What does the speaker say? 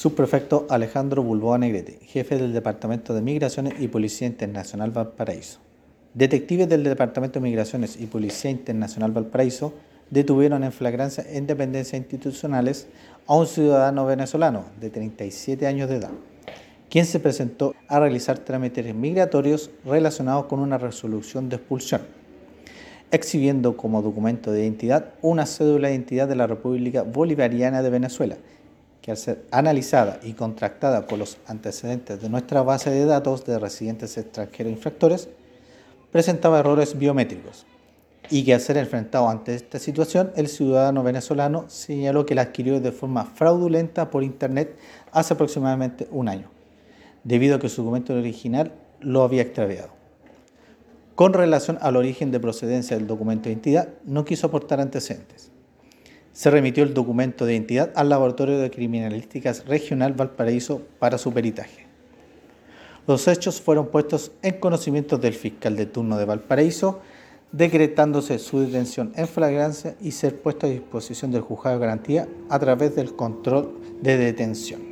Subprefecto Alejandro Bulboa Negrete, jefe del Departamento de Migraciones y Policía Internacional Valparaíso. Detectives del Departamento de Migraciones y Policía Internacional Valparaíso detuvieron en flagrancia en dependencias institucionales a un ciudadano venezolano de 37 años de edad, quien se presentó a realizar trámites migratorios relacionados con una resolución de expulsión, exhibiendo como documento de identidad una cédula de identidad de la República Bolivariana de Venezuela, que al ser analizada y contractada con los antecedentes de nuestra base de datos de residentes extranjeros infractores, presentaba errores biométricos y que al ser enfrentado ante esta situación, el ciudadano venezolano señaló que la adquirió de forma fraudulenta por Internet hace aproximadamente un año, debido a que su documento original lo había extraviado. Con relación al origen de procedencia del documento de identidad, no quiso aportar antecedentes. Se remitió el documento de identidad al Laboratorio de Criminalísticas Regional Valparaíso para su peritaje. Los hechos fueron puestos en conocimiento del fiscal de turno de Valparaíso, decretándose su detención en flagrancia y ser puesto a disposición del juzgado de garantía a través del control de detención.